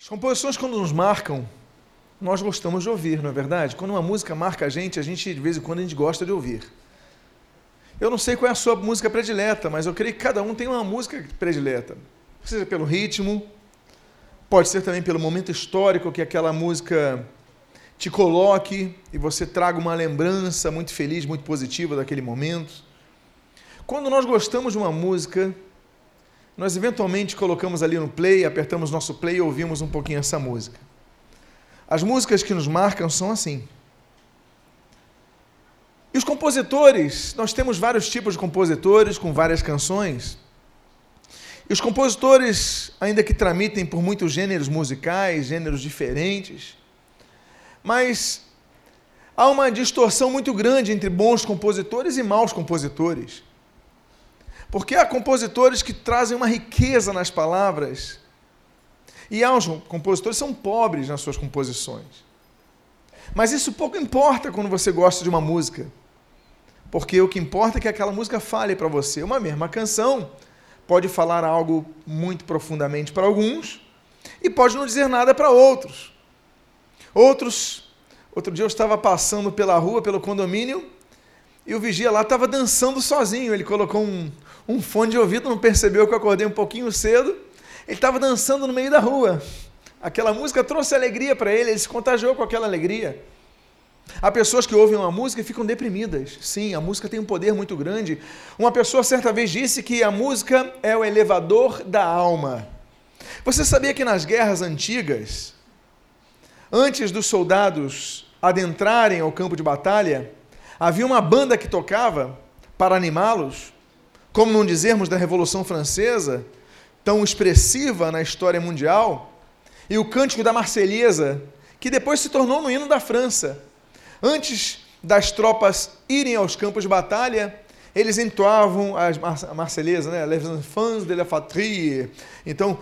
As composições, quando nos marcam, nós gostamos de ouvir, não é verdade? Quando uma música marca a gente, a gente, de vez em quando, a gente gosta de ouvir. Eu não sei qual é a sua música predileta, mas eu creio que cada um tem uma música predileta. Seja pelo ritmo, pode ser também pelo momento histórico que aquela música te coloque e você traga uma lembrança muito feliz, muito positiva daquele momento. Quando nós gostamos de uma música, nós eventualmente colocamos ali no play, apertamos nosso play e ouvimos um pouquinho essa música. As músicas que nos marcam são assim. E os compositores, nós temos vários tipos de compositores com várias canções. E os compositores, ainda que tramitem por muitos gêneros musicais, gêneros diferentes, mas há uma distorção muito grande entre bons compositores e maus compositores. Porque há compositores que trazem uma riqueza nas palavras. E há uns compositores que são pobres nas suas composições. Mas isso pouco importa quando você gosta de uma música. Porque o que importa é que aquela música fale para você. Uma mesma canção pode falar algo muito profundamente para alguns e pode não dizer nada para outros. Outros, outro dia eu estava passando pela rua, pelo condomínio, e o vigia lá estava dançando sozinho. Ele colocou um, um fone de ouvido, não percebeu que eu acordei um pouquinho cedo. Ele estava dançando no meio da rua. Aquela música trouxe alegria para ele, ele se contagiou com aquela alegria. Há pessoas que ouvem uma música e ficam deprimidas. Sim, a música tem um poder muito grande. Uma pessoa certa vez disse que a música é o elevador da alma. Você sabia que nas guerras antigas, antes dos soldados adentrarem ao campo de batalha, havia uma banda que tocava para animá-los como não dizermos da Revolução Francesa, tão expressiva na história mundial, e o cântico da Marselhesa, que depois se tornou no hino da França. Antes das tropas irem aos campos de batalha, eles entoavam a Marselhesa, né? Les enfants de la patrie. Então,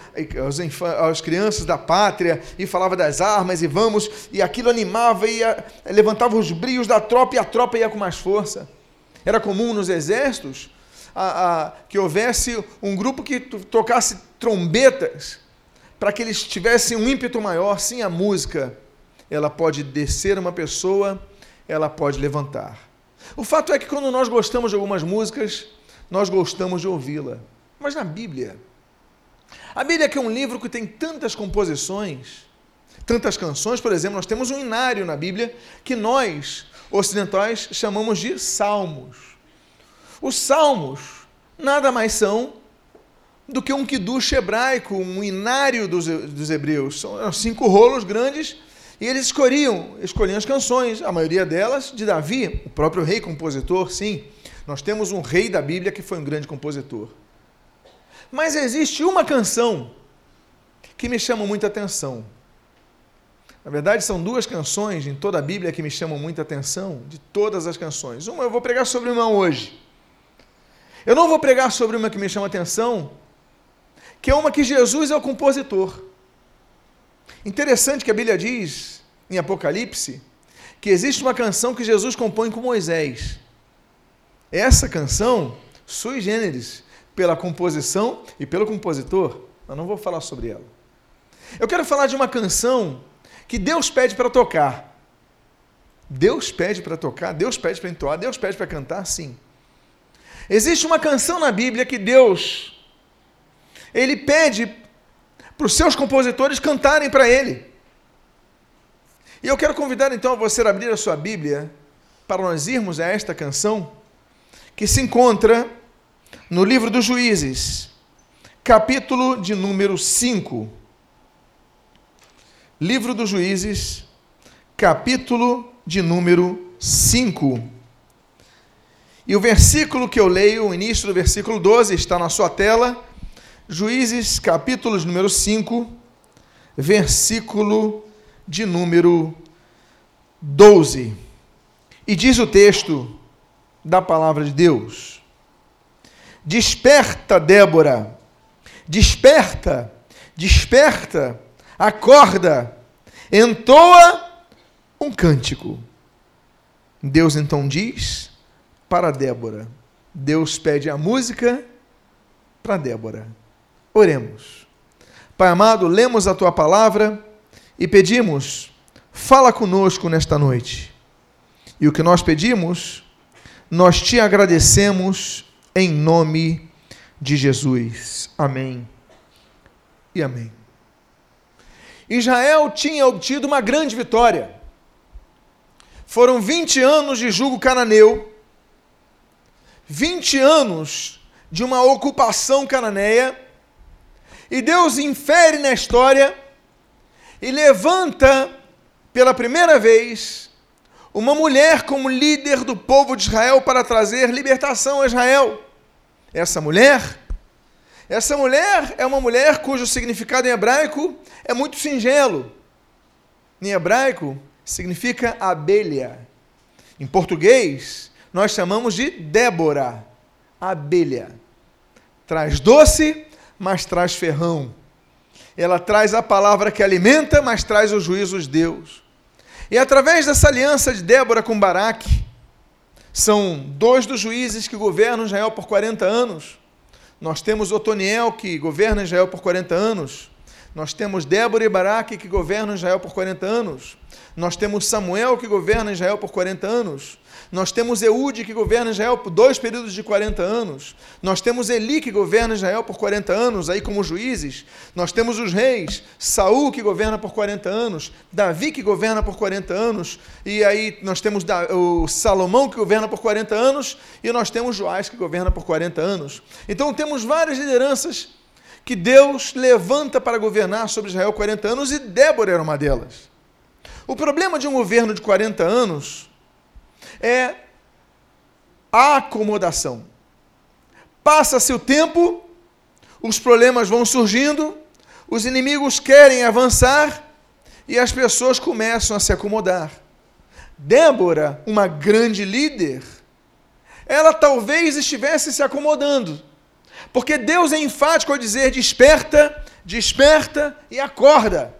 as crianças da pátria, e falava das armas, e vamos, e aquilo animava, e levantava os brios da tropa, e a tropa ia com mais força. Era comum nos exércitos a, a, que houvesse um grupo que tocasse trombetas para que eles tivessem um ímpeto maior. Sim, a música, ela pode descer uma pessoa, ela pode levantar. O fato é que quando nós gostamos de algumas músicas, nós gostamos de ouvi-la. Mas na Bíblia, a Bíblia que é um livro que tem tantas composições, tantas canções, por exemplo, nós temos um inário na Bíblia que nós, ocidentais, chamamos de salmos. Os salmos nada mais são do que um kiddush hebraico, um inário dos, dos hebreus. São cinco rolos grandes e eles escolhiam, escolhiam as canções, a maioria delas de Davi, o próprio rei compositor, sim. Nós temos um rei da Bíblia que foi um grande compositor. Mas existe uma canção que me chama muita atenção. Na verdade, são duas canções em toda a Bíblia que me chamam muita atenção, de todas as canções. Uma eu vou pregar sobre uma hoje. Eu não vou pregar sobre uma que me chama atenção, que é uma que Jesus é o compositor. Interessante que a Bíblia diz, em Apocalipse, que existe uma canção que Jesus compõe com Moisés. Essa canção, sui generis, pela composição e pelo compositor, eu não vou falar sobre ela. Eu quero falar de uma canção que Deus pede para tocar. Deus pede para tocar, Deus pede para entoar, Deus pede para cantar, sim. Existe uma canção na Bíblia que Deus ele pede para os seus compositores cantarem para ele. E eu quero convidar então a você a abrir a sua Bíblia para nós irmos a esta canção que se encontra no livro dos Juízes, capítulo de número 5. Livro dos Juízes, capítulo de número 5. E o versículo que eu leio, o início do versículo 12, está na sua tela. Juízes, capítulo número 5, versículo de número 12. E diz o texto da palavra de Deus: Desperta, Débora, desperta, desperta, acorda, entoa um cântico. Deus então diz: para Débora. Deus pede a música para Débora. Oremos. Pai amado, lemos a tua palavra e pedimos, fala conosco nesta noite. E o que nós pedimos, nós te agradecemos em nome de Jesus. Amém e amém. Israel tinha obtido uma grande vitória. Foram 20 anos de jugo cananeu, 20 anos de uma ocupação cananeia, e Deus infere na história e levanta pela primeira vez uma mulher como líder do povo de Israel para trazer libertação a Israel. Essa mulher, essa mulher é uma mulher cujo significado em hebraico é muito singelo. Em hebraico significa abelha. Em português, nós chamamos de Débora, abelha. Traz doce, mas traz ferrão. Ela traz a palavra que alimenta, mas traz os juízos de Deus. E através dessa aliança de Débora com Baraque, são dois dos juízes que governam Israel por 40 anos. Nós temos Otoniel, que governa Israel por 40 anos. Nós temos Débora e Baraque, que governam Israel por 40 anos. Nós temos Samuel, que governa Israel por 40 anos. Nós temos Eude, que governa Israel por dois períodos de 40 anos. Nós temos Eli, que governa Israel por 40 anos, aí como juízes. Nós temos os reis, Saul, que governa por 40 anos, Davi, que governa por 40 anos, e aí nós temos o Salomão, que governa por 40 anos, e nós temos Joás, que governa por 40 anos. Então temos várias lideranças que Deus levanta para governar sobre Israel 40 anos, e Débora era uma delas. O problema de um governo de 40 anos é acomodação. Passa-se o tempo, os problemas vão surgindo, os inimigos querem avançar e as pessoas começam a se acomodar. Débora, uma grande líder, ela talvez estivesse se acomodando, porque Deus é enfático ao dizer: desperta, desperta e acorda.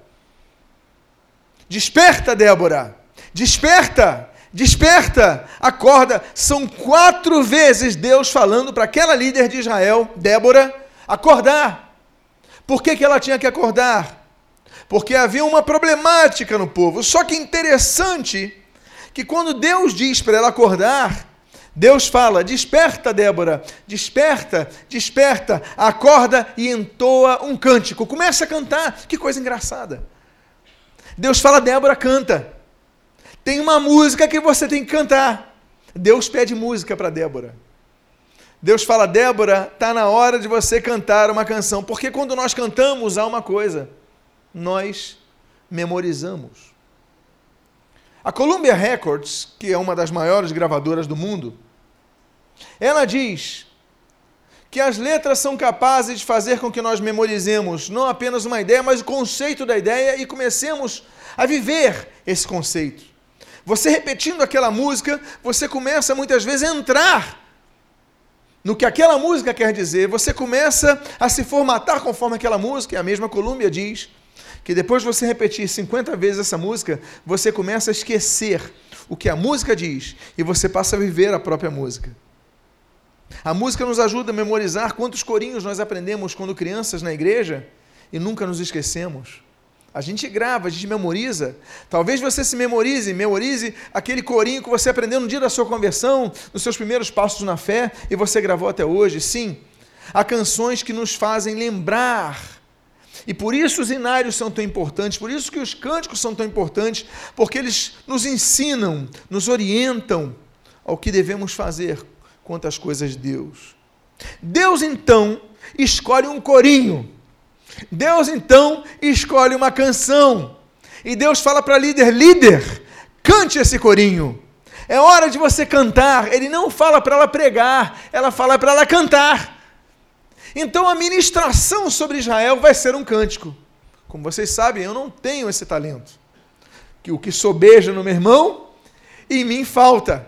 Desperta, Débora, desperta, Desperta, acorda. São quatro vezes Deus falando para aquela líder de Israel, Débora, acordar. Por que, que ela tinha que acordar? Porque havia uma problemática no povo. Só que interessante que quando Deus diz para ela acordar, Deus fala: Desperta, Débora, desperta, desperta, acorda e entoa um cântico. Começa a cantar. Que coisa engraçada. Deus fala: Débora, canta. Tem uma música que você tem que cantar. Deus pede música para Débora. Deus fala, Débora, está na hora de você cantar uma canção. Porque quando nós cantamos, há uma coisa: nós memorizamos. A Columbia Records, que é uma das maiores gravadoras do mundo, ela diz que as letras são capazes de fazer com que nós memorizemos não apenas uma ideia, mas o conceito da ideia e comecemos a viver esse conceito. Você repetindo aquela música, você começa muitas vezes a entrar no que aquela música quer dizer, você começa a se formatar conforme aquela música, e a mesma Colômbia diz que depois de você repetir 50 vezes essa música, você começa a esquecer o que a música diz e você passa a viver a própria música. A música nos ajuda a memorizar quantos corinhos nós aprendemos quando crianças na igreja e nunca nos esquecemos. A gente grava, a gente memoriza. Talvez você se memorize, memorize aquele corinho que você aprendeu no dia da sua conversão, nos seus primeiros passos na fé e você gravou até hoje. Sim, há canções que nos fazem lembrar. E por isso os inários são tão importantes, por isso que os cânticos são tão importantes, porque eles nos ensinam, nos orientam ao que devemos fazer quanto às coisas de Deus. Deus então escolhe um corinho Deus então escolhe uma canção. E Deus fala para líder: líder, cante esse corinho. É hora de você cantar. Ele não fala para ela pregar, ela fala para ela cantar. Então a ministração sobre Israel vai ser um cântico. Como vocês sabem, eu não tenho esse talento. Que o que sobeja no meu irmão, em mim falta.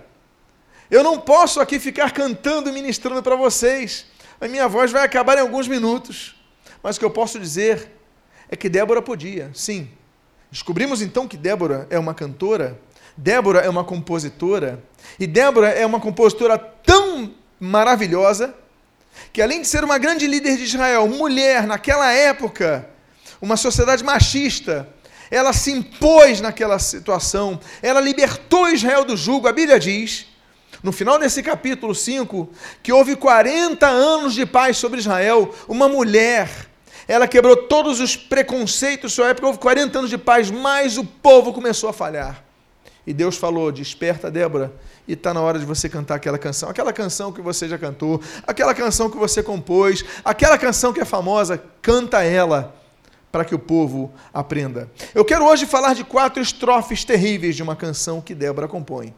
Eu não posso aqui ficar cantando e ministrando para vocês. A minha voz vai acabar em alguns minutos. Mas o que eu posso dizer é que Débora podia, sim. Descobrimos então que Débora é uma cantora, Débora é uma compositora, e Débora é uma compositora tão maravilhosa que, além de ser uma grande líder de Israel, mulher naquela época, uma sociedade machista, ela se impôs naquela situação, ela libertou Israel do jugo. A Bíblia diz, no final desse capítulo 5, que houve 40 anos de paz sobre Israel. Uma mulher, ela quebrou todos os preconceitos sua época, houve 40 anos de paz, mas o povo começou a falhar. E Deus falou: Desperta, Débora, e está na hora de você cantar aquela canção, aquela canção que você já cantou, aquela canção que você compôs, aquela canção que é famosa, canta ela para que o povo aprenda. Eu quero hoje falar de quatro estrofes terríveis de uma canção que Débora compõe.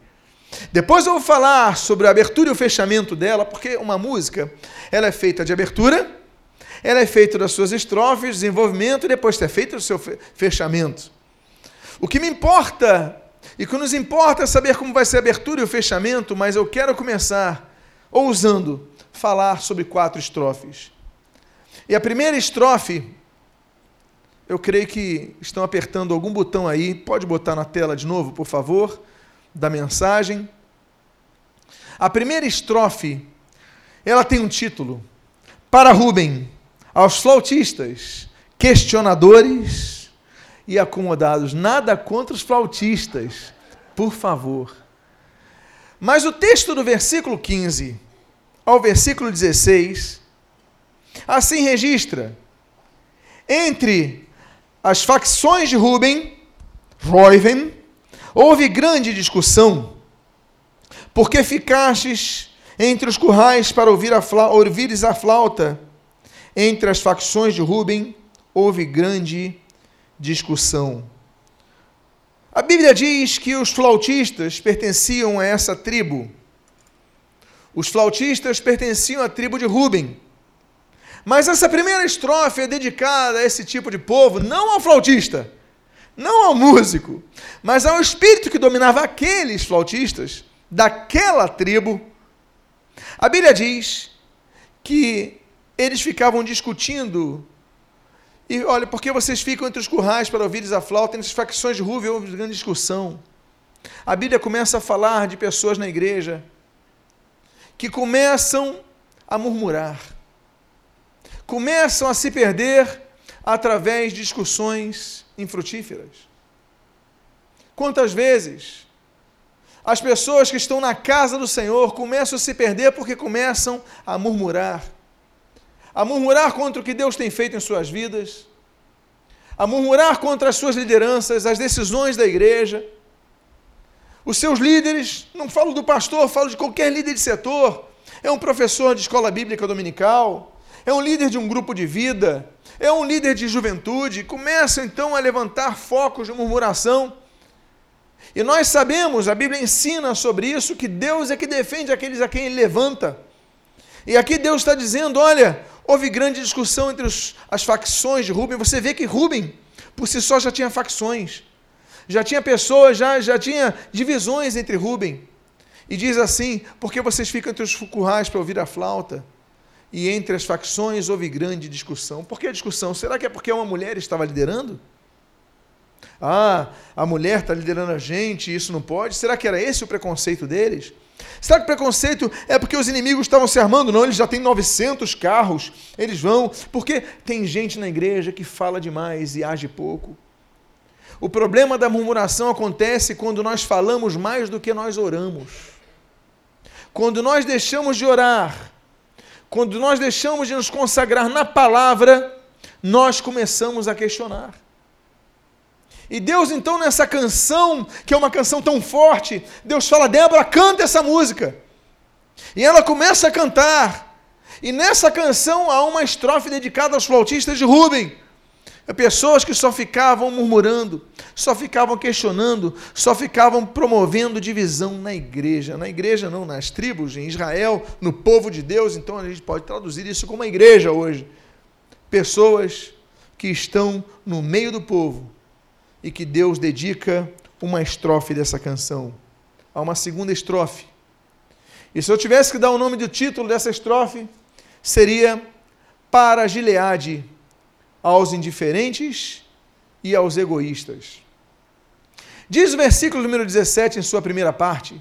Depois eu vou falar sobre a abertura e o fechamento dela, porque uma música, ela é feita de abertura, ela é feita das suas estrofes, desenvolvimento e depois é feito o seu fechamento. O que me importa e que nos importa é saber como vai ser a abertura e o fechamento, mas eu quero começar ousando falar sobre quatro estrofes. E a primeira estrofe eu creio que estão apertando algum botão aí. Pode botar na tela de novo, por favor, da mensagem. A primeira estrofe, ela tem um título: Para Rubem, aos flautistas, questionadores e acomodados. Nada contra os flautistas, por favor. Mas o texto do versículo 15 ao versículo 16 assim registra: entre as facções de Ruben, Reuven, houve grande discussão, porque ficastes entre os currais para ouvir a ouvires a flauta. Entre as facções de Ruben houve grande discussão. A Bíblia diz que os flautistas pertenciam a essa tribo. Os flautistas pertenciam à tribo de Ruben. Mas essa primeira estrofe é dedicada a esse tipo de povo, não ao flautista, não ao músico, mas ao espírito que dominava aqueles flautistas daquela tribo. A Bíblia diz que eles ficavam discutindo. E olha, por que vocês ficam entre os currais para ouvires a flauta? Entre as facções de Ruve houve grande discussão. A Bíblia começa a falar de pessoas na igreja que começam a murmurar começam a se perder através de discussões infrutíferas. Quantas vezes as pessoas que estão na casa do Senhor começam a se perder porque começam a murmurar, a murmurar contra o que Deus tem feito em suas vidas, a murmurar contra as suas lideranças, as decisões da igreja. Os seus líderes, não falo do pastor, falo de qualquer líder de setor, é um professor de escola bíblica dominical, é um líder de um grupo de vida, é um líder de juventude, começam então a levantar focos de murmuração. E nós sabemos, a Bíblia ensina sobre isso, que Deus é que defende aqueles a quem Ele levanta. E aqui Deus está dizendo: olha, houve grande discussão entre os, as facções de Rubem. Você vê que Rubem, por si só, já tinha facções, já tinha pessoas, já, já tinha divisões entre Rubem. E diz assim: porque vocês ficam entre os currais para ouvir a flauta? e entre as facções houve grande discussão. Por que a discussão? Será que é porque uma mulher estava liderando? Ah, a mulher está liderando a gente, isso não pode? Será que era esse o preconceito deles? Será que preconceito é porque os inimigos estavam se armando? Não, eles já têm 900 carros, eles vão. Porque tem gente na igreja que fala demais e age pouco. O problema da murmuração acontece quando nós falamos mais do que nós oramos. Quando nós deixamos de orar quando nós deixamos de nos consagrar na palavra, nós começamos a questionar. E Deus, então, nessa canção, que é uma canção tão forte, Deus fala: Débora, canta essa música. E ela começa a cantar. E nessa canção há uma estrofe dedicada aos flautistas de Rubem. Pessoas que só ficavam murmurando, só ficavam questionando, só ficavam promovendo divisão na igreja. Na igreja, não, nas tribos, em Israel, no povo de Deus. Então a gente pode traduzir isso como uma igreja hoje. Pessoas que estão no meio do povo e que Deus dedica uma estrofe dessa canção. Há uma segunda estrofe. E se eu tivesse que dar o nome do título dessa estrofe, seria Para Gileade aos indiferentes e aos egoístas. Diz o versículo número 17 em sua primeira parte: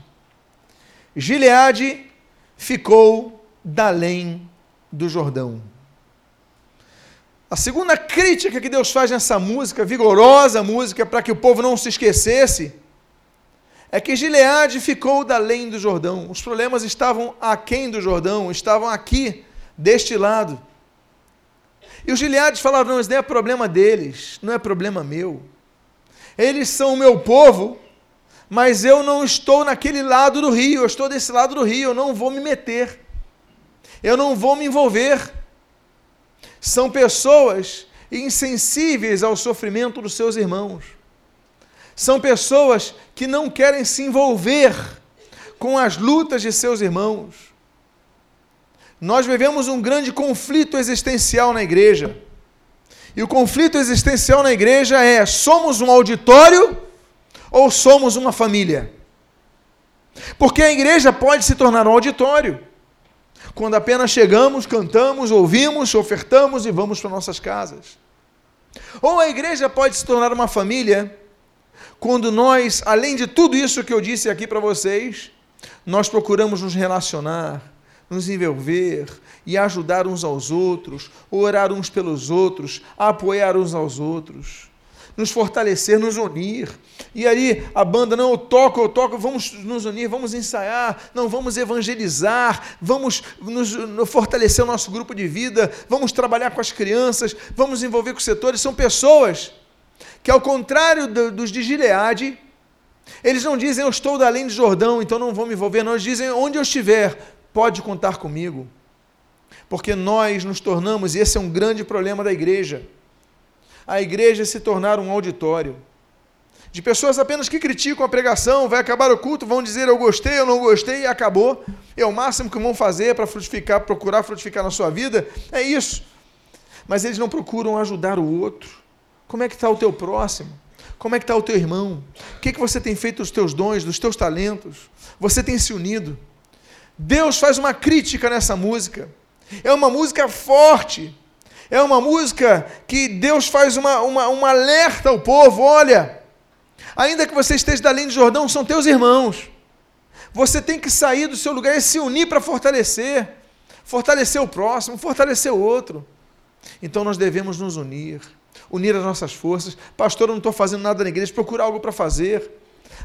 Gileade ficou da além do Jordão. A segunda crítica que Deus faz nessa música, vigorosa música, para que o povo não se esquecesse, é que Gileade ficou da além do Jordão. Os problemas estavam aquém do Jordão, estavam aqui, deste lado. E os Gileades falaram: não, isso não é problema deles, não é problema meu. Eles são o meu povo, mas eu não estou naquele lado do rio, eu estou desse lado do rio, eu não vou me meter, eu não vou me envolver. São pessoas insensíveis ao sofrimento dos seus irmãos. São pessoas que não querem se envolver com as lutas de seus irmãos. Nós vivemos um grande conflito existencial na igreja. E o conflito existencial na igreja é: somos um auditório ou somos uma família? Porque a igreja pode se tornar um auditório quando apenas chegamos, cantamos, ouvimos, ofertamos e vamos para nossas casas. Ou a igreja pode se tornar uma família quando nós, além de tudo isso que eu disse aqui para vocês, nós procuramos nos relacionar, nos envolver e ajudar uns aos outros, orar uns pelos outros, apoiar uns aos outros nos fortalecer, nos unir. E aí a banda, não, eu toco, eu toco, vamos nos unir, vamos ensaiar, não, vamos evangelizar, vamos nos, fortalecer o nosso grupo de vida, vamos trabalhar com as crianças, vamos envolver com os setores. São pessoas que, ao contrário do, dos de Gileade, eles não dizem eu estou da além de Jordão, então não vou me envolver, não. Eles dizem onde eu estiver, pode contar comigo. Porque nós nos tornamos, e esse é um grande problema da igreja a igreja se tornar um auditório. De pessoas apenas que criticam a pregação, vai acabar o culto, vão dizer eu gostei, eu não gostei e acabou. É o máximo que vão fazer para frutificar, procurar frutificar na sua vida, é isso. Mas eles não procuram ajudar o outro. Como é que está o teu próximo? Como é que está o teu irmão? O que, que você tem feito dos teus dons, dos teus talentos? Você tem se unido? Deus faz uma crítica nessa música. É uma música forte, é uma música que Deus faz uma, uma, uma alerta ao povo: olha, ainda que você esteja da linha de Jordão, são teus irmãos. Você tem que sair do seu lugar e se unir para fortalecer. Fortalecer o próximo, fortalecer o outro. Então nós devemos nos unir, unir as nossas forças. Pastor, eu não estou fazendo nada na igreja, procura algo para fazer.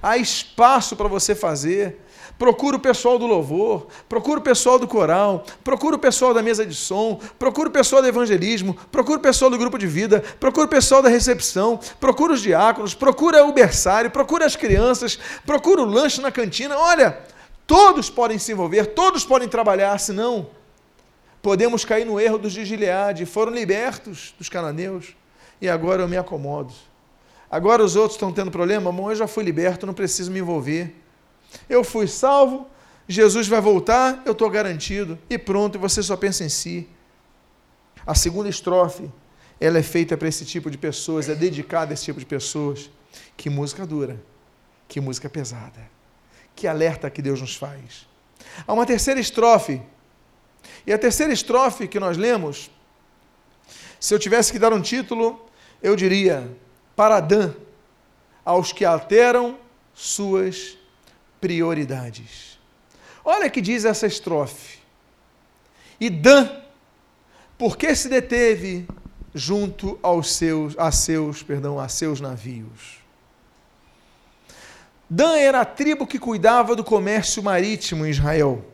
Há espaço para você fazer. Procura o pessoal do louvor, procura o pessoal do coral, procura o pessoal da mesa de som, procura o pessoal do evangelismo, procura o pessoal do grupo de vida, procura o pessoal da recepção, procura os diáconos, procura o berçário, procura as crianças, procura o lanche na cantina. Olha, todos podem se envolver, todos podem trabalhar, senão podemos cair no erro dos de Gileade. Foram libertos dos cananeus e agora eu me acomodo. Agora os outros estão tendo problema, bom, eu já fui liberto, não preciso me envolver. Eu fui salvo, Jesus vai voltar, eu estou garantido, e pronto, você só pensa em si. A segunda estrofe, ela é feita para esse tipo de pessoas, é dedicada a esse tipo de pessoas. Que música dura, que música pesada, que alerta que Deus nos faz. Há uma terceira estrofe, e a terceira estrofe que nós lemos, se eu tivesse que dar um título, eu diria: Para Dan, aos que alteram suas prioridades. Olha que diz essa estrofe. E Dan, por que se deteve junto aos seus, a seus, perdão, a seus navios? Dan era a tribo que cuidava do comércio marítimo em Israel.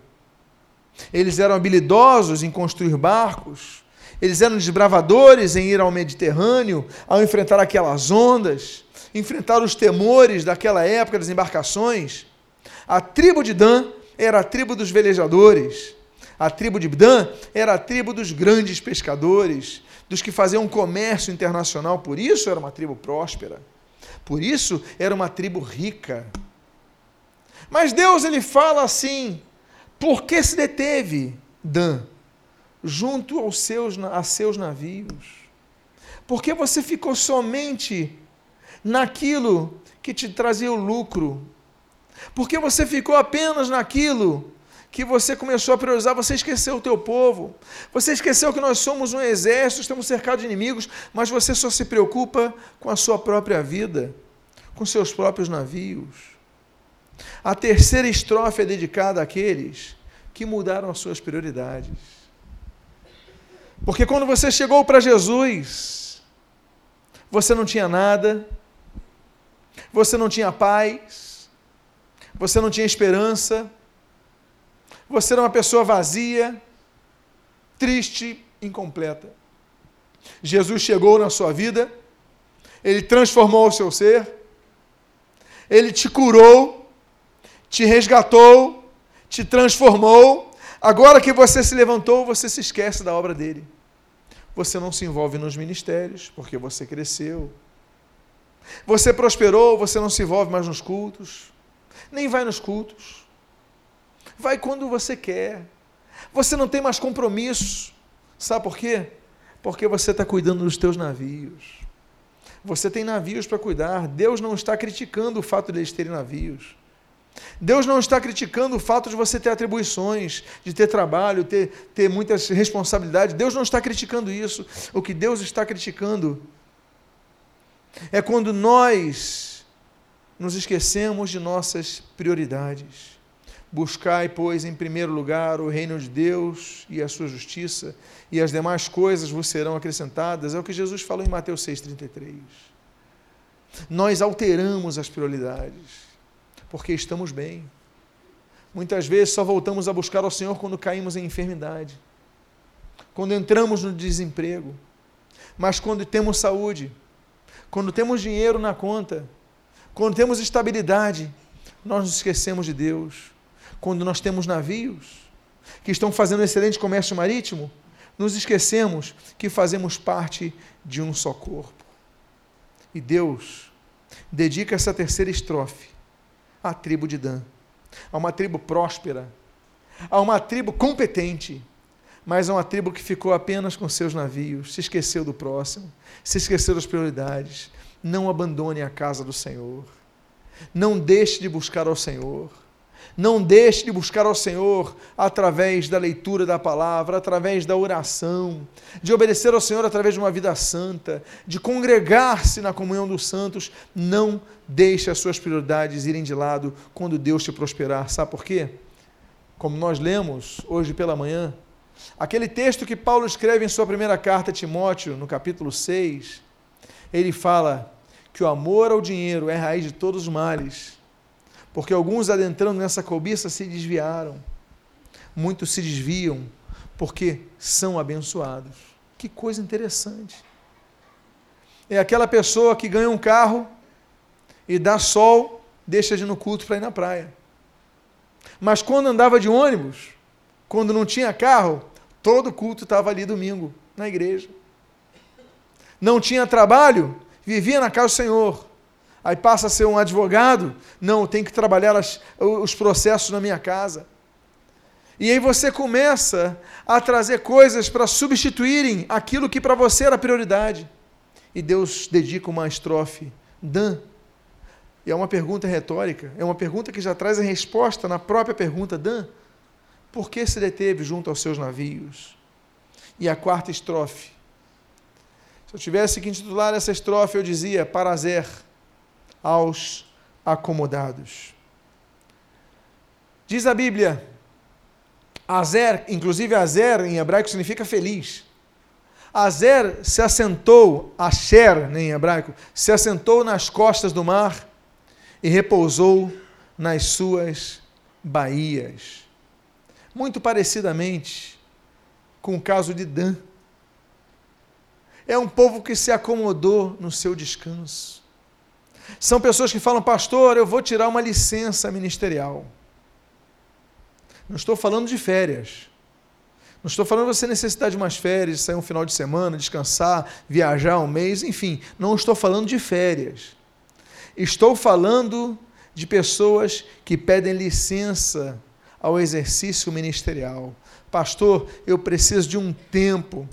Eles eram habilidosos em construir barcos, eles eram desbravadores em ir ao Mediterrâneo, ao enfrentar aquelas ondas, enfrentar os temores daquela época das embarcações. A tribo de Dan era a tribo dos velejadores. A tribo de Dan era a tribo dos grandes pescadores, dos que faziam comércio internacional. Por isso era uma tribo próspera. Por isso era uma tribo rica. Mas Deus ele fala assim: por que se deteve Dan junto aos seus, a seus navios? Porque você ficou somente naquilo que te trazia o lucro, porque você ficou apenas naquilo que você começou a priorizar, você esqueceu o teu povo. Você esqueceu que nós somos um exército, estamos cercados de inimigos, mas você só se preocupa com a sua própria vida, com seus próprios navios. A terceira estrofe é dedicada àqueles que mudaram as suas prioridades. Porque quando você chegou para Jesus, você não tinha nada, você não tinha paz, você não tinha esperança, você era uma pessoa vazia, triste, incompleta. Jesus chegou na sua vida, ele transformou o seu ser, ele te curou, te resgatou, te transformou. Agora que você se levantou, você se esquece da obra dele. Você não se envolve nos ministérios, porque você cresceu. Você prosperou, você não se envolve mais nos cultos, nem vai nos cultos. Vai quando você quer. Você não tem mais compromisso. Sabe por quê? Porque você está cuidando dos teus navios. Você tem navios para cuidar. Deus não está criticando o fato de eles terem navios. Deus não está criticando o fato de você ter atribuições, de ter trabalho, ter, ter muitas responsabilidades. Deus não está criticando isso. O que Deus está criticando é quando nós nos esquecemos de nossas prioridades. Buscai, pois, em primeiro lugar o reino de Deus e a sua justiça, e as demais coisas vos serão acrescentadas. É o que Jesus falou em Mateus 6,33. Nós alteramos as prioridades, porque estamos bem. Muitas vezes só voltamos a buscar ao Senhor quando caímos em enfermidade, quando entramos no desemprego, mas quando temos saúde, quando temos dinheiro na conta, quando temos estabilidade, nós nos esquecemos de Deus quando nós temos navios que estão fazendo um excelente comércio marítimo, nos esquecemos que fazemos parte de um só corpo. E Deus dedica essa terceira estrofe à tribo de Dan, a uma tribo próspera, a uma tribo competente, mas a uma tribo que ficou apenas com seus navios, se esqueceu do próximo, se esqueceu das prioridades. Não abandone a casa do Senhor. Não deixe de buscar ao Senhor. Não deixe de buscar ao Senhor através da leitura da palavra, através da oração, de obedecer ao Senhor através de uma vida santa, de congregar-se na comunhão dos santos. Não deixe as suas prioridades irem de lado quando Deus te prosperar. Sabe por quê? Como nós lemos hoje pela manhã, aquele texto que Paulo escreve em sua primeira carta a Timóteo, no capítulo 6, ele fala que o amor ao dinheiro é raiz de todos os males porque alguns adentrando nessa cobiça se desviaram. Muitos se desviam porque são abençoados. Que coisa interessante. É aquela pessoa que ganha um carro e dá sol, deixa de ir no culto para ir na praia. Mas quando andava de ônibus, quando não tinha carro, todo culto estava ali domingo, na igreja. Não tinha trabalho, vivia na casa do Senhor aí passa a ser um advogado, não, tem que trabalhar as, os processos na minha casa. E aí você começa a trazer coisas para substituírem aquilo que para você era prioridade. E Deus dedica uma estrofe, Dan. E é uma pergunta retórica, é uma pergunta que já traz a resposta na própria pergunta, Dan. Por que se deteve junto aos seus navios? E a quarta estrofe. Se eu tivesse que intitular essa estrofe, eu dizia: Parazer aos acomodados. Diz a Bíblia, Azer, inclusive Azer em hebraico significa feliz. Azer se assentou, Asher em hebraico, se assentou nas costas do mar e repousou nas suas baías. Muito parecidamente com o caso de Dan. É um povo que se acomodou no seu descanso. São pessoas que falam, pastor, eu vou tirar uma licença ministerial. Não estou falando de férias. Não estou falando de você necessitar de umas férias, sair um final de semana, descansar, viajar um mês, enfim. Não estou falando de férias. Estou falando de pessoas que pedem licença ao exercício ministerial. Pastor, eu preciso de um tempo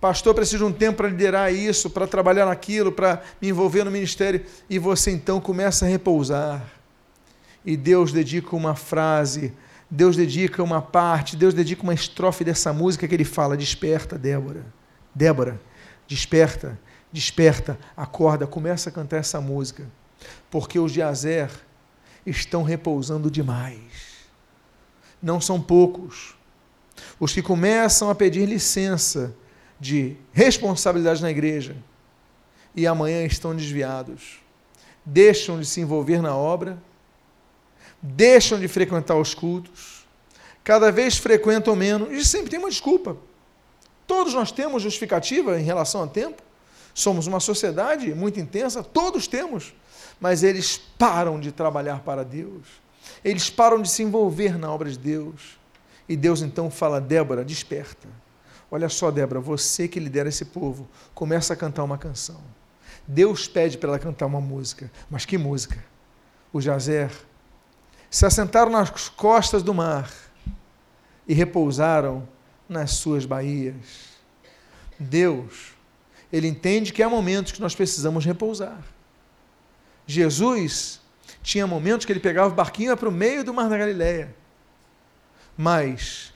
Pastor, preciso de um tempo para liderar isso, para trabalhar naquilo, para me envolver no ministério. E você então começa a repousar. E Deus dedica uma frase, Deus dedica uma parte, Deus dedica uma estrofe dessa música que ele fala: Desperta, Débora. Débora, desperta, desperta, acorda, começa a cantar essa música. Porque os de Azer estão repousando demais. Não são poucos. Os que começam a pedir licença de responsabilidade na igreja e amanhã estão desviados. Deixam de se envolver na obra, deixam de frequentar os cultos, cada vez frequentam menos e sempre tem uma desculpa. Todos nós temos justificativa em relação ao tempo. Somos uma sociedade muito intensa, todos temos, mas eles param de trabalhar para Deus. Eles param de se envolver na obra de Deus. E Deus então fala: Débora, desperta. Olha só, Débora, você que lidera esse povo, começa a cantar uma canção. Deus pede para ela cantar uma música. Mas que música? O Jazer se assentaram nas costas do mar e repousaram nas suas baías. Deus, Ele entende que há momentos que nós precisamos repousar. Jesus tinha momentos que ele pegava o barquinho para o meio do mar da Galileia. Mas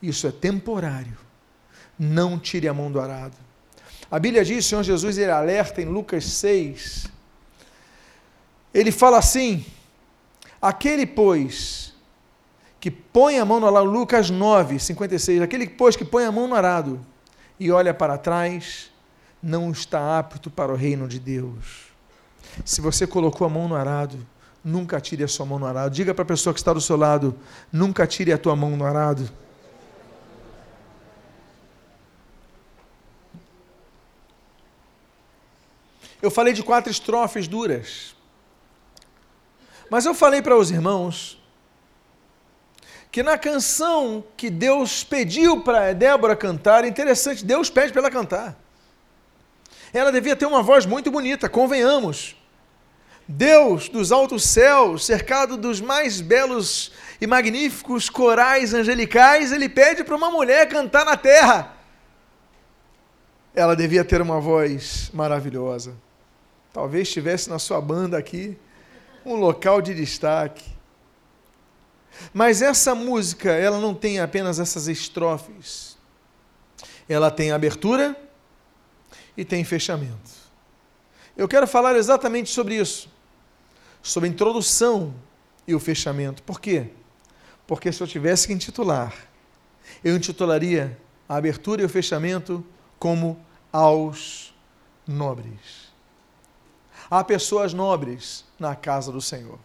isso é temporário. Não tire a mão do arado. A Bíblia diz, o Senhor Jesus, ele alerta em Lucas 6. Ele fala assim: aquele, pois, que põe a mão no arado, Lucas 9, 56, aquele, pois, que põe a mão no arado e olha para trás, não está apto para o reino de Deus. Se você colocou a mão no arado, nunca tire a sua mão no arado. Diga para a pessoa que está do seu lado: nunca tire a tua mão no arado. Eu falei de quatro estrofes duras. Mas eu falei para os irmãos que na canção que Deus pediu para Débora cantar, interessante, Deus pede para ela cantar. Ela devia ter uma voz muito bonita, convenhamos. Deus dos altos céus, cercado dos mais belos e magníficos corais angelicais, ele pede para uma mulher cantar na terra. Ela devia ter uma voz maravilhosa. Talvez estivesse na sua banda aqui um local de destaque. Mas essa música, ela não tem apenas essas estrofes. Ela tem abertura e tem fechamento. Eu quero falar exatamente sobre isso. Sobre a introdução e o fechamento. Por quê? Porque se eu tivesse que intitular, eu intitularia a abertura e o fechamento como aos nobres. Há pessoas nobres na casa do Senhor.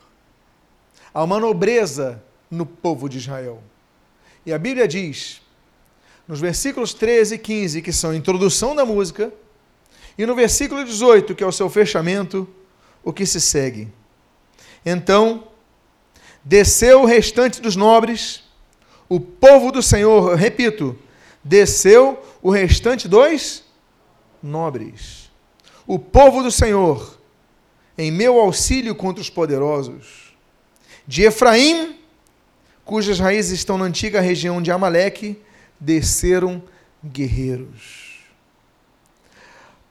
Há uma nobreza no povo de Israel. E a Bíblia diz, nos versículos 13 e 15, que são a introdução da música, e no versículo 18, que é o seu fechamento, o que se segue. Então, desceu o restante dos nobres, o povo do Senhor, repito, desceu o restante dos nobres. O povo do Senhor em meu auxílio contra os poderosos. De Efraim, cujas raízes estão na antiga região de Amaleque, desceram guerreiros.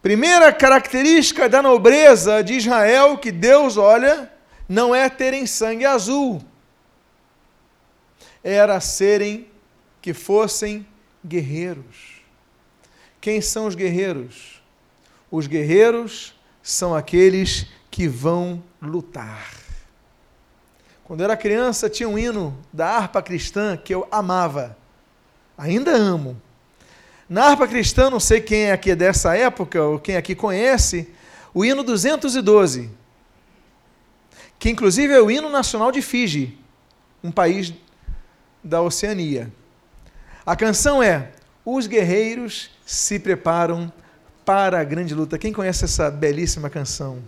Primeira característica da nobreza de Israel que Deus olha não é terem sangue azul, era serem que fossem guerreiros. Quem são os guerreiros? Os guerreiros são aqueles que vão lutar. Quando eu era criança, tinha um hino da harpa cristã que eu amava. Ainda amo. Na harpa cristã, não sei quem é aqui dessa época, ou quem aqui conhece, o hino 212, que inclusive é o hino nacional de Fiji, um país da Oceania. A canção é Os guerreiros se preparam para a grande luta. Quem conhece essa belíssima canção?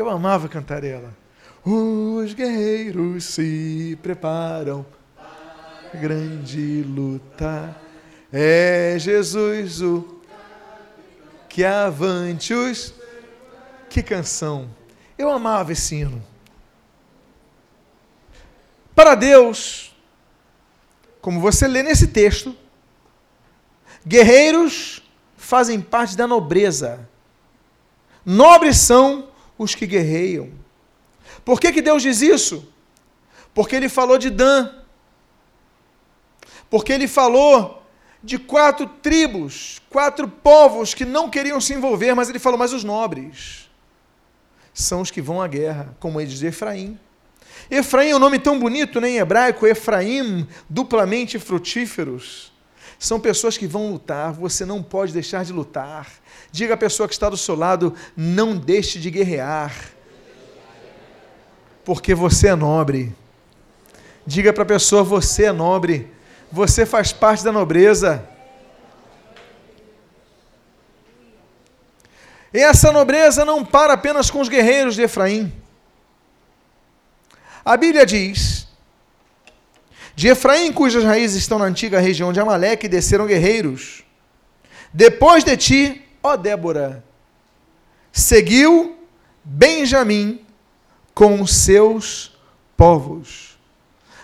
Eu amava cantar ela. Os guerreiros se preparam para a grande luta. É Jesus o que avante os. Que canção! Eu amava esse hino. Para Deus, como você lê nesse texto, guerreiros fazem parte da nobreza. Nobres são os que guerreiam. Por que, que Deus diz isso? Porque ele falou de Dan. Porque ele falou de quatro tribos, quatro povos que não queriam se envolver, mas ele falou, mas os nobres são os que vão à guerra, como ele diz Efraim. Efraim é um nome tão bonito né, em hebraico, Efraim, duplamente frutíferos. São pessoas que vão lutar, você não pode deixar de lutar. Diga à pessoa que está do seu lado: não deixe de guerrear, porque você é nobre. Diga para a pessoa: você é nobre, você faz parte da nobreza. E essa nobreza não para apenas com os guerreiros de Efraim. A Bíblia diz: De Efraim, cujas raízes estão na antiga região de Amaleque, desceram guerreiros. Depois de ti, ó Débora, seguiu Benjamim com seus povos.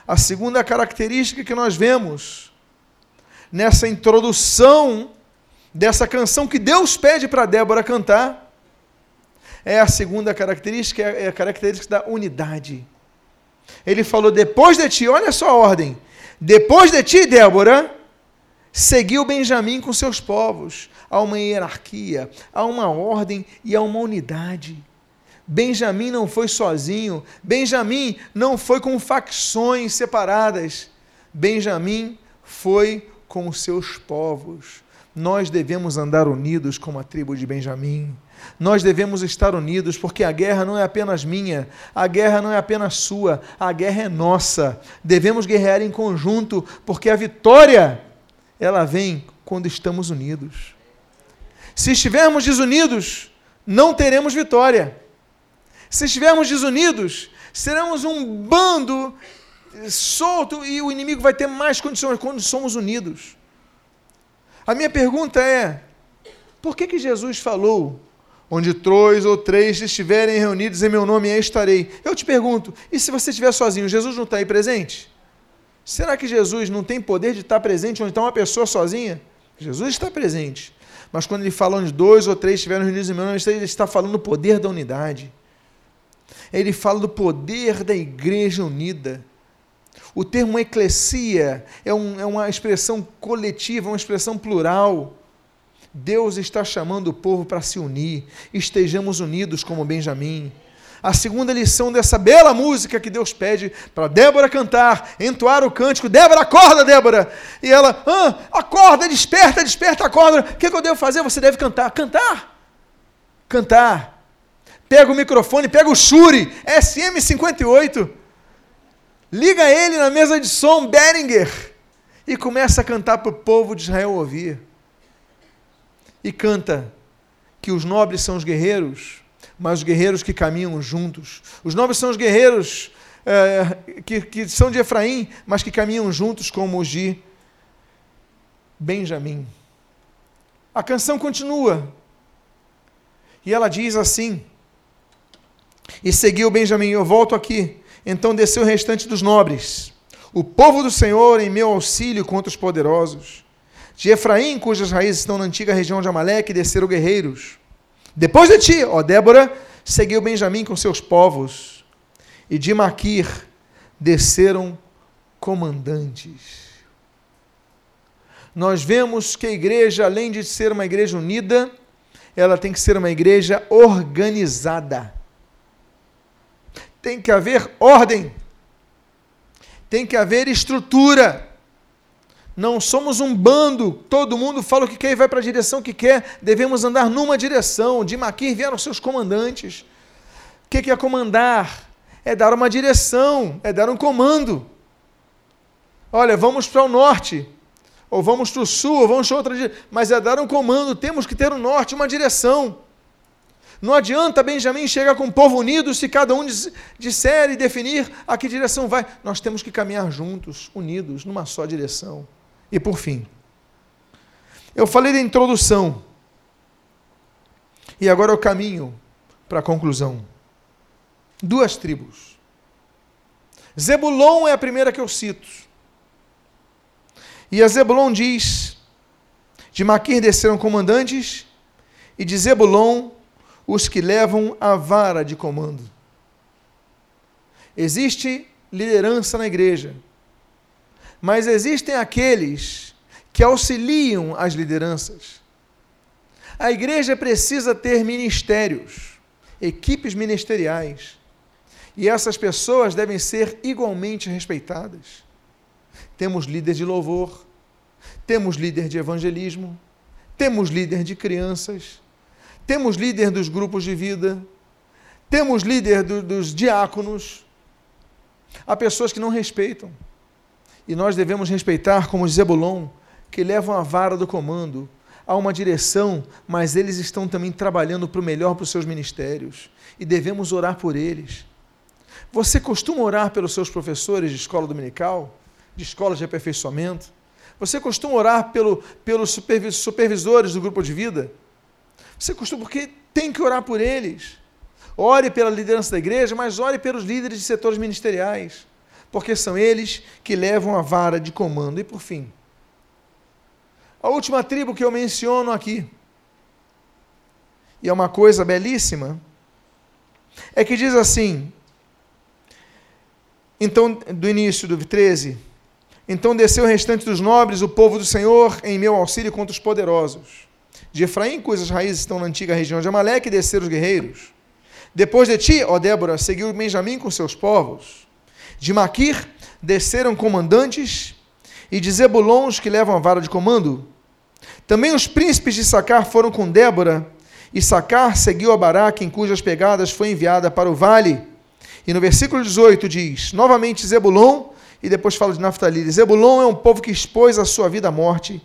A segunda característica que nós vemos nessa introdução dessa canção que Deus pede para Débora cantar é a segunda característica, é a característica da unidade. Ele falou: depois de ti, olha só a ordem. Depois de ti, Débora, seguiu Benjamim com seus povos. Há uma hierarquia, há uma ordem e há uma unidade. Benjamim não foi sozinho, Benjamim não foi com facções separadas. Benjamim foi com os seus povos. Nós devemos andar unidos como a tribo de Benjamim. Nós devemos estar unidos, porque a guerra não é apenas minha, a guerra não é apenas sua, a guerra é nossa. Devemos guerrear em conjunto, porque a vitória ela vem quando estamos unidos. Se estivermos desunidos, não teremos vitória. Se estivermos desunidos, seremos um bando solto e o inimigo vai ter mais condições quando somos unidos. A minha pergunta é: por que, que Jesus falou Onde dois ou três estiverem reunidos em meu nome, aí estarei. Eu te pergunto, e se você estiver sozinho, Jesus não está aí presente? Será que Jesus não tem poder de estar presente onde está uma pessoa sozinha? Jesus está presente. Mas quando ele fala onde dois ou três estiverem reunidos em meu nome, ele está falando do poder da unidade. Ele fala do poder da igreja unida. O termo eclesia é, um, é uma expressão coletiva, uma expressão plural. Deus está chamando o povo para se unir, estejamos unidos como Benjamim. A segunda lição dessa bela música que Deus pede para Débora cantar, entoar o cântico: Débora, acorda, Débora! E ela, ah, acorda, desperta, desperta, acorda. O que, que eu devo fazer? Você deve cantar. Cantar! Cantar. Pega o microfone, pega o Shure, SM58, liga ele na mesa de som, Beringer, e começa a cantar para o povo de Israel ouvir e canta que os nobres são os guerreiros, mas os guerreiros que caminham juntos. Os nobres são os guerreiros é, que, que são de Efraim, mas que caminham juntos como os de Benjamim. A canção continua. E ela diz assim: E seguiu Benjamim, eu volto aqui. Então desceu o restante dos nobres, o povo do Senhor em meu auxílio contra os poderosos de Efraim, cujas raízes estão na antiga região de Amaleque, desceram guerreiros. Depois de ti, ó Débora, seguiu Benjamim com seus povos, e de Maquir desceram comandantes. Nós vemos que a igreja, além de ser uma igreja unida, ela tem que ser uma igreja organizada. Tem que haver ordem, tem que haver estrutura. Não somos um bando, todo mundo fala o que quer e vai para a direção que quer. Devemos andar numa direção. De Maquir vieram seus comandantes. O que é comandar? É dar uma direção, é dar um comando. Olha, vamos para o norte, ou vamos para o sul, ou vamos para outra direção. Mas é dar um comando, temos que ter um norte, uma direção. Não adianta Benjamim chegar com o povo unido se cada um disser e definir a que direção vai. Nós temos que caminhar juntos, unidos, numa só direção. E por fim, eu falei da introdução. E agora eu caminho para a conclusão. Duas tribos. Zebulon é a primeira que eu cito. E a Zebulon diz: De Maquir desceram comandantes, e de Zebulon os que levam a vara de comando. Existe liderança na igreja mas existem aqueles que auxiliam as lideranças. A igreja precisa ter ministérios, equipes ministeriais, e essas pessoas devem ser igualmente respeitadas. Temos líderes de louvor, temos líder de evangelismo, temos líder de crianças, temos líder dos grupos de vida, temos líder do, dos diáconos. Há pessoas que não respeitam. E nós devemos respeitar como Zebulon, que levam a vara do comando. Há uma direção, mas eles estão também trabalhando para o melhor para os seus ministérios. E devemos orar por eles. Você costuma orar pelos seus professores de escola dominical, de escola de aperfeiçoamento? Você costuma orar pelo, pelos supervisores do grupo de vida? Você costuma, porque tem que orar por eles. Ore pela liderança da igreja, mas ore pelos líderes de setores ministeriais, porque são eles que levam a vara de comando. E por fim, a última tribo que eu menciono aqui, e é uma coisa belíssima, é que diz assim, então, do início do 13, então desceu o restante dos nobres, o povo do Senhor, em meu auxílio contra os poderosos. De Efraim, cujas raízes estão na antiga região de Amaleque, desceram os guerreiros. Depois de ti, ó Débora, seguiu Benjamim com seus povos. De Maquir desceram comandantes, e de Zebulon os que levam a vara de comando. Também os príncipes de Sacar foram com Débora, e Sacar seguiu a Baraque, em cujas pegadas foi enviada para o vale. E no versículo 18 diz, novamente Zebulon, e depois fala de Naftali. Zebulon é um povo que expôs a sua vida à morte,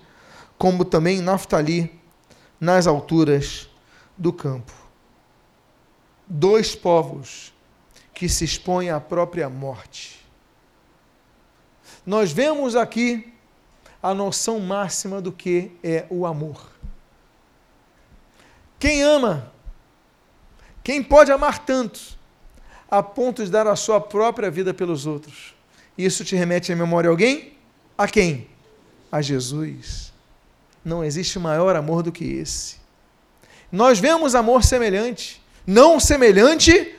como também Naftali, nas alturas do campo dois povos que se expõem à própria morte. Nós vemos aqui a noção máxima do que é o amor. Quem ama, quem pode amar tanto, a ponto de dar a sua própria vida pelos outros. Isso te remete à memória alguém? A quem? A Jesus. Não existe maior amor do que esse. Nós vemos amor semelhante não semelhante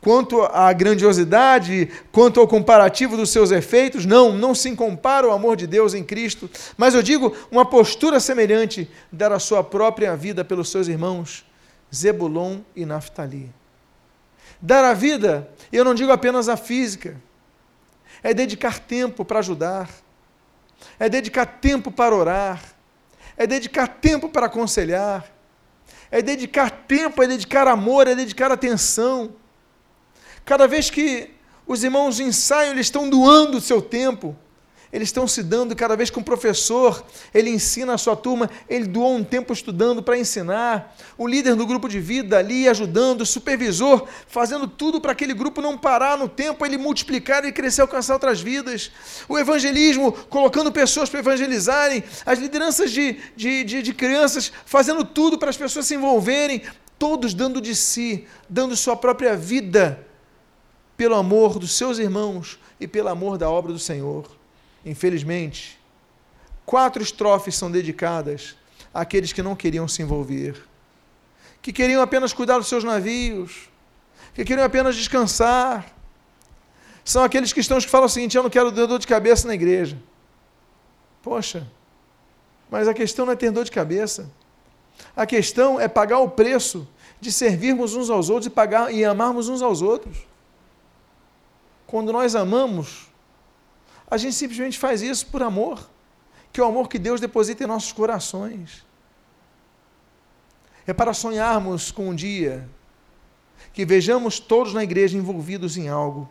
quanto à grandiosidade, quanto ao comparativo dos seus efeitos, não, não se compara o amor de Deus em Cristo, mas eu digo uma postura semelhante, dar a sua própria vida pelos seus irmãos, Zebulon e Naftali. Dar a vida, eu não digo apenas a física, é dedicar tempo para ajudar, é dedicar tempo para orar, é dedicar tempo para aconselhar, é dedicar tempo, é dedicar amor, é dedicar atenção. Cada vez que os irmãos ensaiam, eles estão doando o seu tempo. Eles estão se dando cada vez que um professor, ele ensina a sua turma, ele doou um tempo estudando para ensinar. O líder do grupo de vida ali ajudando, o supervisor fazendo tudo para aquele grupo não parar no tempo, ele multiplicar e crescer, alcançar outras vidas. O evangelismo, colocando pessoas para evangelizarem. As lideranças de, de, de, de crianças fazendo tudo para as pessoas se envolverem. Todos dando de si, dando sua própria vida pelo amor dos seus irmãos e pelo amor da obra do Senhor. Infelizmente, quatro estrofes são dedicadas àqueles que não queriam se envolver, que queriam apenas cuidar dos seus navios, que queriam apenas descansar. São aqueles cristãos que falam o seguinte: eu não quero dor de cabeça na igreja. Poxa, mas a questão não é ter dor de cabeça. A questão é pagar o preço de servirmos uns aos outros e pagar e amarmos uns aos outros. Quando nós amamos, a gente simplesmente faz isso por amor, que é o amor que Deus deposita em nossos corações. É para sonharmos com um dia que vejamos todos na igreja envolvidos em algo,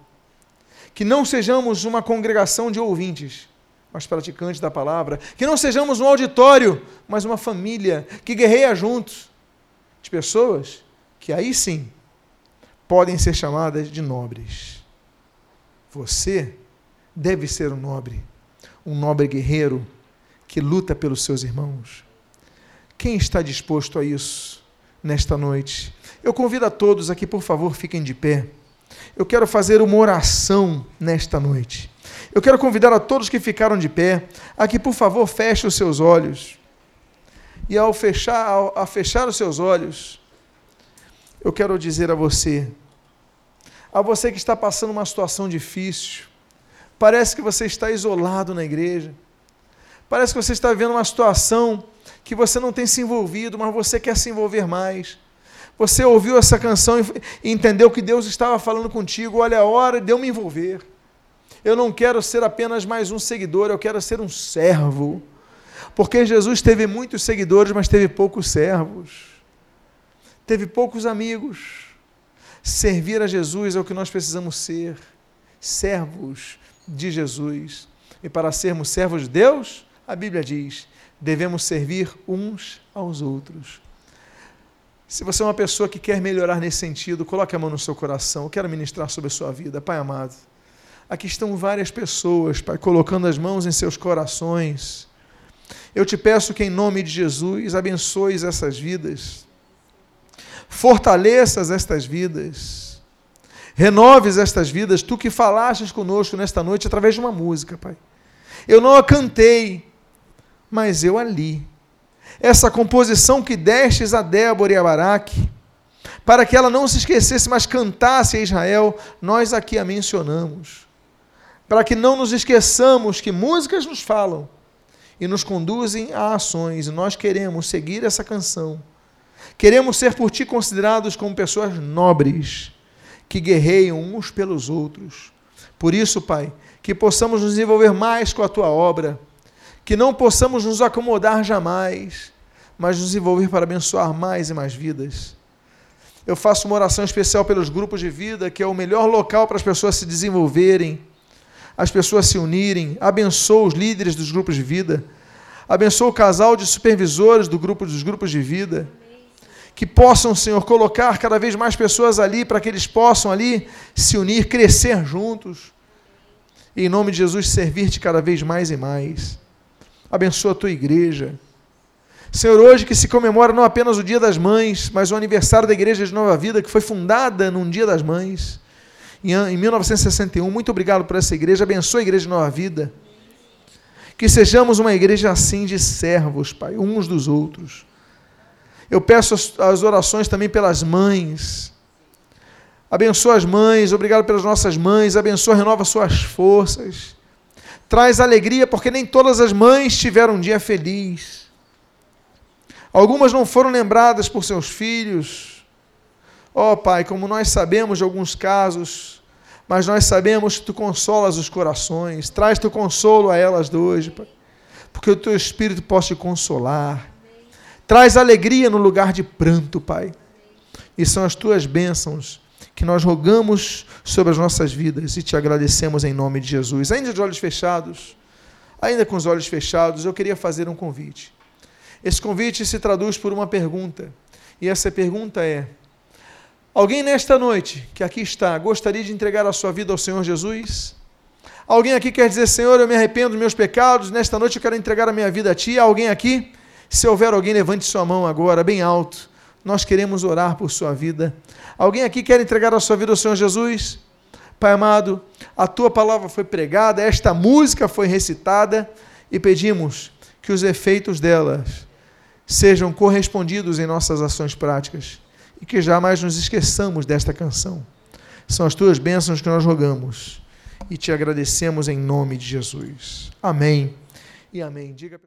que não sejamos uma congregação de ouvintes, mas praticantes da palavra, que não sejamos um auditório, mas uma família que guerreia juntos, de pessoas que aí sim podem ser chamadas de nobres. Você deve ser um nobre, um nobre guerreiro que luta pelos seus irmãos. Quem está disposto a isso nesta noite? Eu convido a todos aqui, por favor, fiquem de pé. Eu quero fazer uma oração nesta noite. Eu quero convidar a todos que ficaram de pé, aqui, por favor, feche os seus olhos. E ao fechar, ao, ao fechar os seus olhos, eu quero dizer a você, a você que está passando uma situação difícil, Parece que você está isolado na igreja. Parece que você está vivendo uma situação que você não tem se envolvido, mas você quer se envolver mais. Você ouviu essa canção e entendeu que Deus estava falando contigo. Olha, a hora de eu me envolver. Eu não quero ser apenas mais um seguidor, eu quero ser um servo. Porque Jesus teve muitos seguidores, mas teve poucos servos. Teve poucos amigos. Servir a Jesus é o que nós precisamos ser. Servos de Jesus. E para sermos servos de Deus, a Bíblia diz: devemos servir uns aos outros. Se você é uma pessoa que quer melhorar nesse sentido, coloque a mão no seu coração. Eu quero ministrar sobre a sua vida, Pai amado. Aqui estão várias pessoas, Pai, colocando as mãos em seus corações. Eu te peço que, em nome de Jesus, abençoes essas vidas, fortaleças estas vidas, renoves estas vidas, tu que falastes conosco nesta noite através de uma música, Pai. Eu não a cantei, mas eu a li. Essa composição que destes a Débora e a Baraque, para que ela não se esquecesse, mas cantasse a Israel, nós aqui a mencionamos. Para que não nos esqueçamos que músicas nos falam e nos conduzem a ações, e nós queremos seguir essa canção. Queremos ser por ti considerados como pessoas nobres, que guerreiam uns pelos outros. Por isso, Pai, que possamos nos envolver mais com a tua obra, que não possamos nos acomodar jamais, mas nos envolver para abençoar mais e mais vidas. Eu faço uma oração especial pelos grupos de vida, que é o melhor local para as pessoas se desenvolverem, as pessoas se unirem. Abençoa os líderes dos grupos de vida. Abençoa o casal de supervisores do grupo dos grupos de vida. Que possam, Senhor, colocar cada vez mais pessoas ali para que eles possam ali se unir, crescer juntos e, em nome de Jesus, servir-te cada vez mais e mais. Abençoa a tua igreja. Senhor, hoje que se comemora não apenas o Dia das Mães, mas o aniversário da Igreja de Nova Vida, que foi fundada num Dia das Mães, em 1961. Muito obrigado por essa igreja. Abençoa a Igreja de Nova Vida. Que sejamos uma igreja assim de servos, Pai, uns dos outros. Eu peço as orações também pelas mães Abençoa as mães, obrigado pelas nossas mães, abençoa, renova suas forças. Traz alegria, porque nem todas as mães tiveram um dia feliz. Algumas não foram lembradas por seus filhos. Ó oh, Pai, como nós sabemos de alguns casos, mas nós sabemos que Tu consolas os corações. Traz Teu consolo a elas hoje, Pai, porque o Teu Espírito possa te consolar. Traz alegria no lugar de pranto, Pai. E são as Tuas bênçãos que nós rogamos sobre as nossas vidas e te agradecemos em nome de Jesus. Ainda de olhos fechados, ainda com os olhos fechados, eu queria fazer um convite. Esse convite se traduz por uma pergunta, e essa pergunta é: Alguém nesta noite que aqui está gostaria de entregar a sua vida ao Senhor Jesus? Alguém aqui quer dizer, Senhor, eu me arrependo dos meus pecados, nesta noite eu quero entregar a minha vida a Ti? Alguém aqui? Se houver alguém, levante sua mão agora, bem alto nós queremos orar por sua vida. Alguém aqui quer entregar a sua vida ao Senhor Jesus? Pai amado, a tua palavra foi pregada, esta música foi recitada e pedimos que os efeitos delas sejam correspondidos em nossas ações práticas e que jamais nos esqueçamos desta canção. São as tuas bênçãos que nós rogamos e te agradecemos em nome de Jesus. Amém e amém. Diga